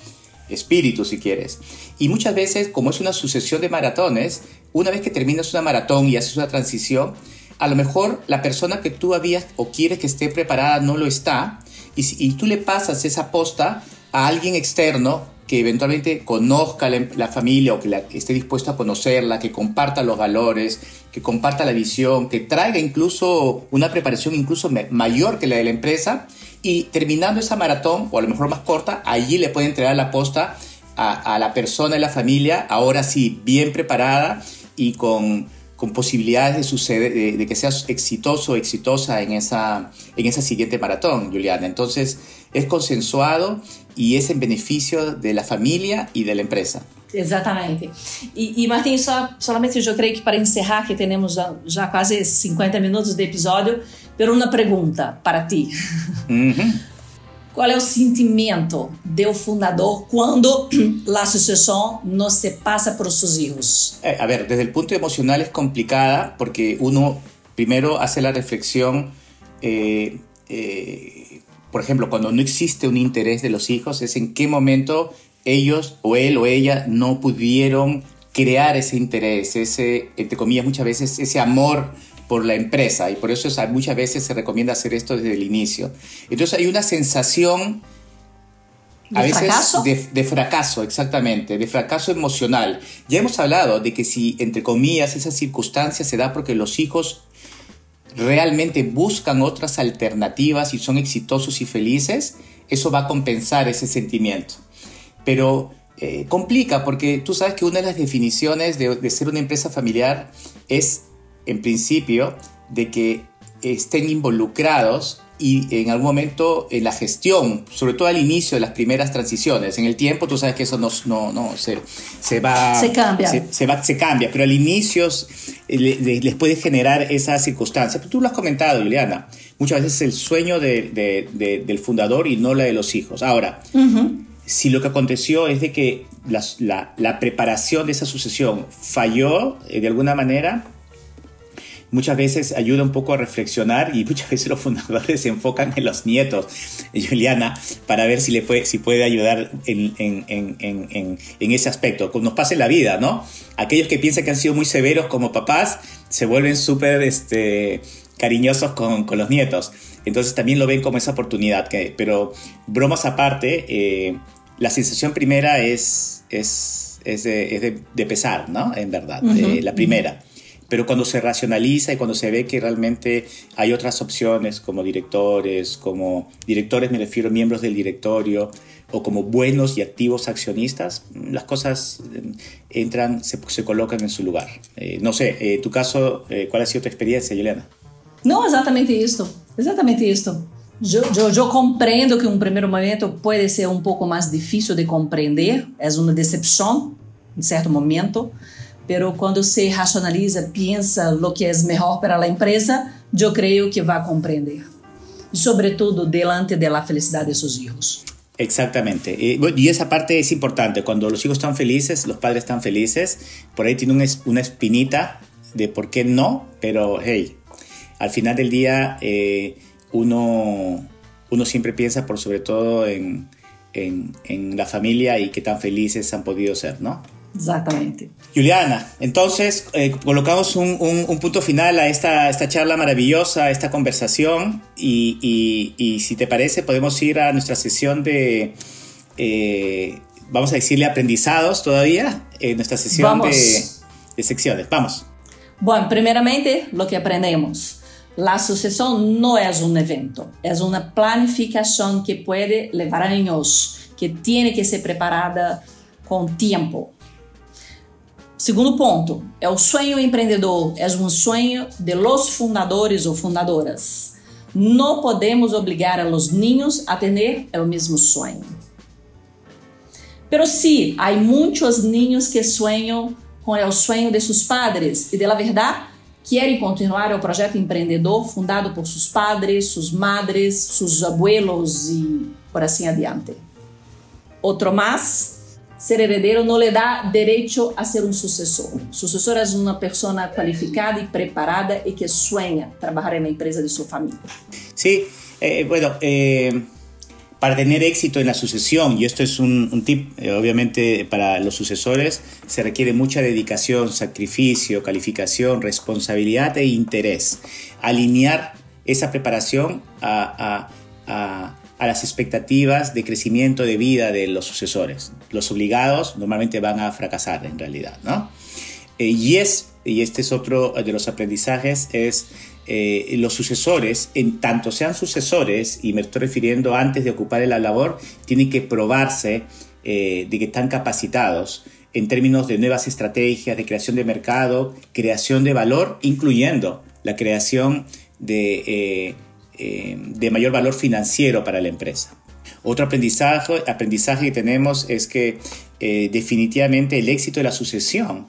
Speaker 1: espíritu, si quieres. Y muchas veces, como es una sucesión de maratones, una vez que terminas una maratón y haces una transición, a lo mejor la persona que tú habías o quieres que esté preparada no lo está, y, tú le pasas esa posta a alguien externo que eventualmente conozca la, familia o que esté dispuesto a conocerla, que comparta los valores, que comparta la visión, que traiga incluso una preparación incluso mayor que la de la empresa y terminando esa maratón, o a lo mejor más corta, allí le puede entregar la posta a, la persona y la familia, ahora sí, bien preparada y con, con posibilidades de, suceder, de, que seas exitoso o exitosa en esa, en esa siguiente maratón, Juliana. Entonces, es consensuado y es en beneficio de la familia y de la empresa.
Speaker 3: Exatamente. E, e Martim, só, solamente eu creio que para encerrar, que temos já, já quase 50 minutos de episódio, ter uma pergunta para ti.
Speaker 1: Uhum.
Speaker 3: Qual é o sentimento do fundador quando a associação não se passa os seus filhos?
Speaker 1: Eh, a ver, desde el punto emocional es complicada porque uno primero hace la reflexión eh, eh, por ejemplo, cuando no existe un interés de los hijos, es en qué momento ellos o él o ella no pudieron crear ese interés, ese, entre comillas, muchas veces ese amor por la empresa y por eso muchas veces se recomienda hacer esto desde el inicio. Entonces hay una sensación
Speaker 3: a ¿De veces fracaso?
Speaker 1: De, de, fracaso, exactamente, de fracaso emocional. Ya hemos hablado de que si, entre comillas, esa circunstancia se da porque los hijos realmente buscan otras alternativas y son exitosos y felices, eso va a compensar ese sentimiento. Pero eh, complica porque tú sabes que una de las definiciones de, de ser una empresa familiar es, en principio, de que estén involucrados y en algún momento en la gestión, sobre todo al inicio de las primeras transiciones. En el tiempo tú sabes que eso no, no, no se, se va...
Speaker 3: Se cambia.
Speaker 1: Se, va, se cambia, pero al inicio eh, les puede generar esa circunstancia. Tú lo has comentado, Juliana. Muchas veces es el sueño de, de, del fundador y no la de los hijos. Ahora, si lo que aconteció es de que la, la, la preparación de esa sucesión falló eh, de alguna manera, muchas veces ayuda un poco a reflexionar y muchas veces los fundadores se enfocan en los nietos, Juliana, para ver si, le puede, si puede ayudar en, en, en, en, ese aspecto. Nos pasa en la vida, ¿no? Aquellos que piensan que han sido muy severos como papás se vuelven súper este, cariñosos con, los nietos. Entonces también lo ven como esa oportunidad. Que, pero bromas aparte, eh, la sensación primera es, es, es, de, pesar, ¿no? En verdad, eh, la primera. Pero cuando se racionaliza y cuando se ve que realmente hay otras opciones como directores, como directores me refiero a miembros del directorio, o como buenos y activos accionistas, las cosas eh, entran, se, se colocan en su lugar. no sé, en tu caso, ¿cuál ha sido tu experiencia, Juliana?
Speaker 3: Não exatamente isso, exatamente isso. Eu, eu, eu, compreendo que um primeiro momento pode ser um pouco mais difícil de compreender, é uma decepção em certo momento, pero quando se racionaliza, pensa o que é melhor para a empresa, eu creio que vai compreender. E sobretudo, delante da felicidade de seus filhos.
Speaker 1: Exactamente. Y esa parte es importante. Cuando los hijos están felices, los padres están felices, por ahí tiene una espinita de por qué no, pero hey, al final del día eh, uno, uno siempre piensa por sobre todo en, en, la familia y qué tan felices han podido ser, ¿no?
Speaker 3: Exactamente.
Speaker 1: Juliana, entonces eh, colocamos un, un, punto final a esta, esta charla maravillosa, a esta conversación y, y, si te parece podemos ir a nuestra sesión de, eh, vamos a decirle aprendizados todavía, en nuestra sesión de, de secciones. Vamos.
Speaker 3: Bueno, primeramente lo que aprendemos. La sucesión no es un evento, es una planificación que puede levar años, que tiene que ser preparada con tiempo. Segundo ponto, é o sonho empreendedor, é um sonho de los fundadores ou fundadoras. Não podemos obrigar a los niños a ter o mesmo sonho. Pero sí, há muitos niños que sonham com o sonho de seus padres e de la verdade querem continuar o projeto empreendedor fundado por seus padres, suas madres, seus abuelos e por assim adiante. Outro mais, ser heredero não lhe dá direito a ser um sucessor. Sucessor é uma pessoa qualificada e preparada e que sueña trabalhar na empresa de sua família.
Speaker 1: Sim, sí, eh, bueno, eh... Para tener éxito en la sucesión, y esto es un, tip, eh, obviamente para los sucesores, se requiere mucha dedicación, sacrificio, calificación, responsabilidad e interés. Alinear esa preparación a, las expectativas de crecimiento de vida de los sucesores. Los obligados normalmente van a fracasar en realidad, ¿no? Eh, y es, y este es otro de los aprendizajes, es eh, los sucesores, en tanto sean sucesores, y me estoy refiriendo antes de ocupar la labor, tienen que probarse eh, de que están capacitados en términos de nuevas estrategias de creación de mercado, creación de valor, incluyendo la creación de, eh, de mayor valor financiero para la empresa. Otro aprendizaje, que tenemos es que definitivamente el éxito de la sucesión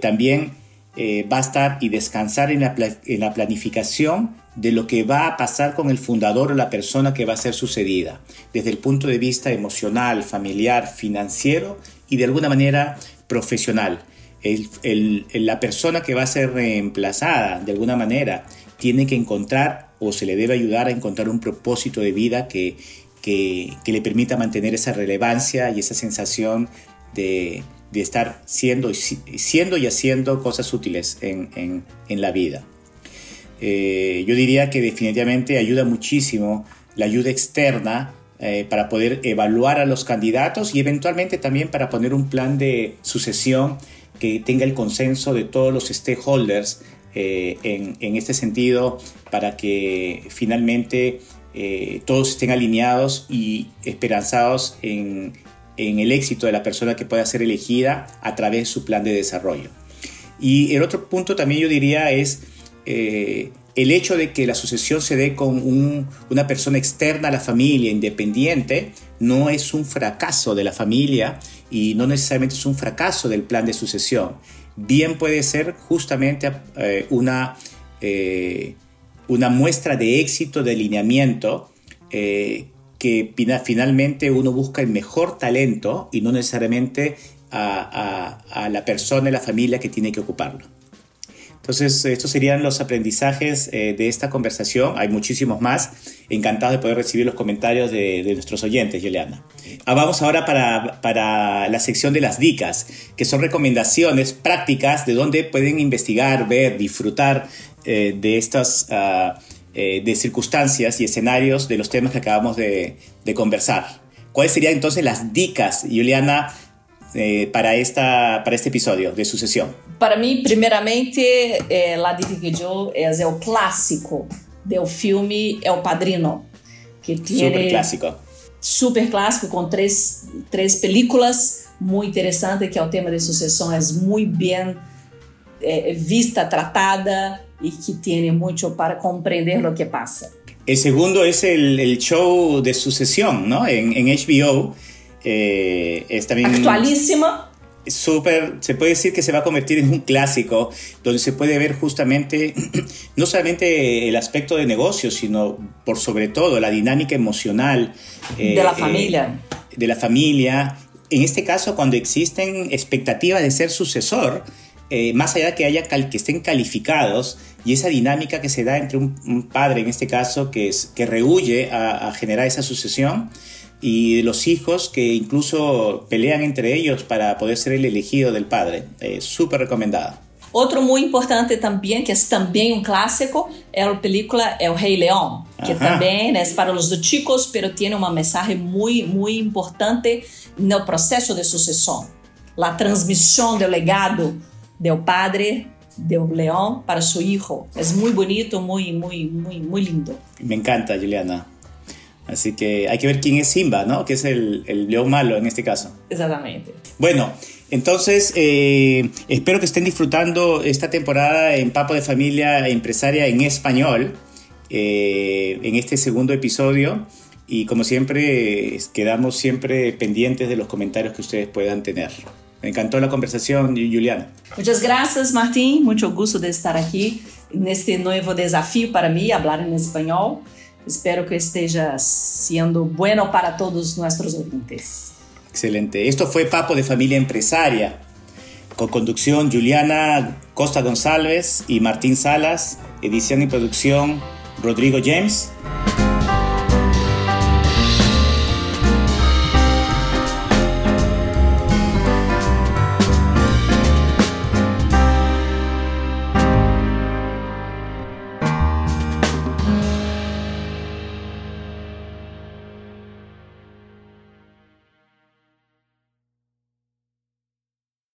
Speaker 1: también eh, va a estar y descansar en la, planificación de lo que va a pasar con el fundador o la persona que va a ser sucedida, desde el punto de vista emocional, familiar, financiero y de alguna manera profesional. La persona que va a ser reemplazada de alguna manera tiene que encontrar o se le debe ayudar a encontrar un propósito de vida que, que, que le permita mantener esa relevancia y esa sensación de, de estar siendo, siendo y haciendo cosas útiles en, la vida. Eh, yo diría que definitivamente ayuda muchísimo la ayuda externa eh, para poder evaluar a los candidatos y eventualmente también para poner un plan de sucesión que tenga el consenso de todos los stakeholders eh, en, este sentido para que finalmente todos estén alineados y esperanzados en, en el éxito de la persona que pueda ser elegida a través de su plan de desarrollo. Y el otro punto también yo diría es eh, el hecho de que la sucesión se dé con una persona externa a la familia, independiente, no es un fracaso de la familia y no necesariamente es un fracaso del plan de sucesión. Bien puede ser justamente eh, una, eh, una muestra de éxito de alineamiento que finalmente uno busca el mejor talento y no necesariamente a, la persona y la familia que tiene que ocuparlo. Entonces, estos serían los aprendizajes eh, de esta conversación. Hay muchísimos más. Encantado de poder recibir los comentarios de, nuestros oyentes, Juliana. Ah, vamos ahora para, para, la sección de las dicas, que son recomendaciones prácticas de donde pueden investigar, ver, disfrutar eh, de estas ah, eh, de circunstancias y escenarios de los temas que acabamos de, de conversar. ¿Cuáles serían entonces las dicas, Juliana, eh, para, esta, para este episodio de sucesión?
Speaker 3: Para mim, primeiramente, é, La dica que eu é, é o clássico do filme É o Padrino.
Speaker 1: Que tiene, super clássico.
Speaker 3: Super clássico, com três, três películas, muito interessante, que é o tema de sucessão, é muito bem é, vista, tratada e que tem muito para compreender o que passa.
Speaker 1: El segundo el, el show de sucesión, ¿no? En, en HBO. Eh, es también...
Speaker 3: Actualísima.
Speaker 1: Súper, se puede decir que se va a convertir en un clásico, donde se puede ver justamente, no solamente el aspecto de negocio, sino por sobre todo la dinámica emocional.
Speaker 3: Eh, de la familia.
Speaker 1: Eh, de la familia. En este caso, cuando existen expectativas de ser sucesor, eh, más allá de que, haya que estén calificados, y esa dinámica que se da entre un, padre, en este caso, que, es, que rehuye a, generar esa sucesión, y los hijos que incluso pelean entre ellos para poder ser el elegido del padre. Súper recomendada.
Speaker 3: Otro muy importante también, que es también un clásico, es la película El Rey León, que también es para los chicos, pero tiene un mensaje muy, muy importante en el proceso de sucesión. La transmisión del legado del padre del león para su hijo. Es muy bonito, muy, muy, muy, muy lindo.
Speaker 1: Me encanta, Juliana. Así que hay que ver quién es Simba, ¿no? Que es el, el león malo en este caso.
Speaker 3: Exactamente.
Speaker 1: Bueno, entonces eh, espero que estén disfrutando esta temporada en Papo de Familia Empresaria en español, eh, en este segundo episodio. Y como siempre, quedamos siempre pendientes de los comentarios que ustedes puedan tener. Me encantó la conversación, Juliana.
Speaker 3: Muchas gracias, Martín. Mucho gusto de estar aquí en este nuevo desafío para mí, hablar en español. Espero que esteja siendo bueno para todos nuestros oyentes.
Speaker 1: Excelente. Esto fue Papo de Familia Empresaria, con conducción Juliana Costa González y Martín Salas, edición y producción Rodrigo James.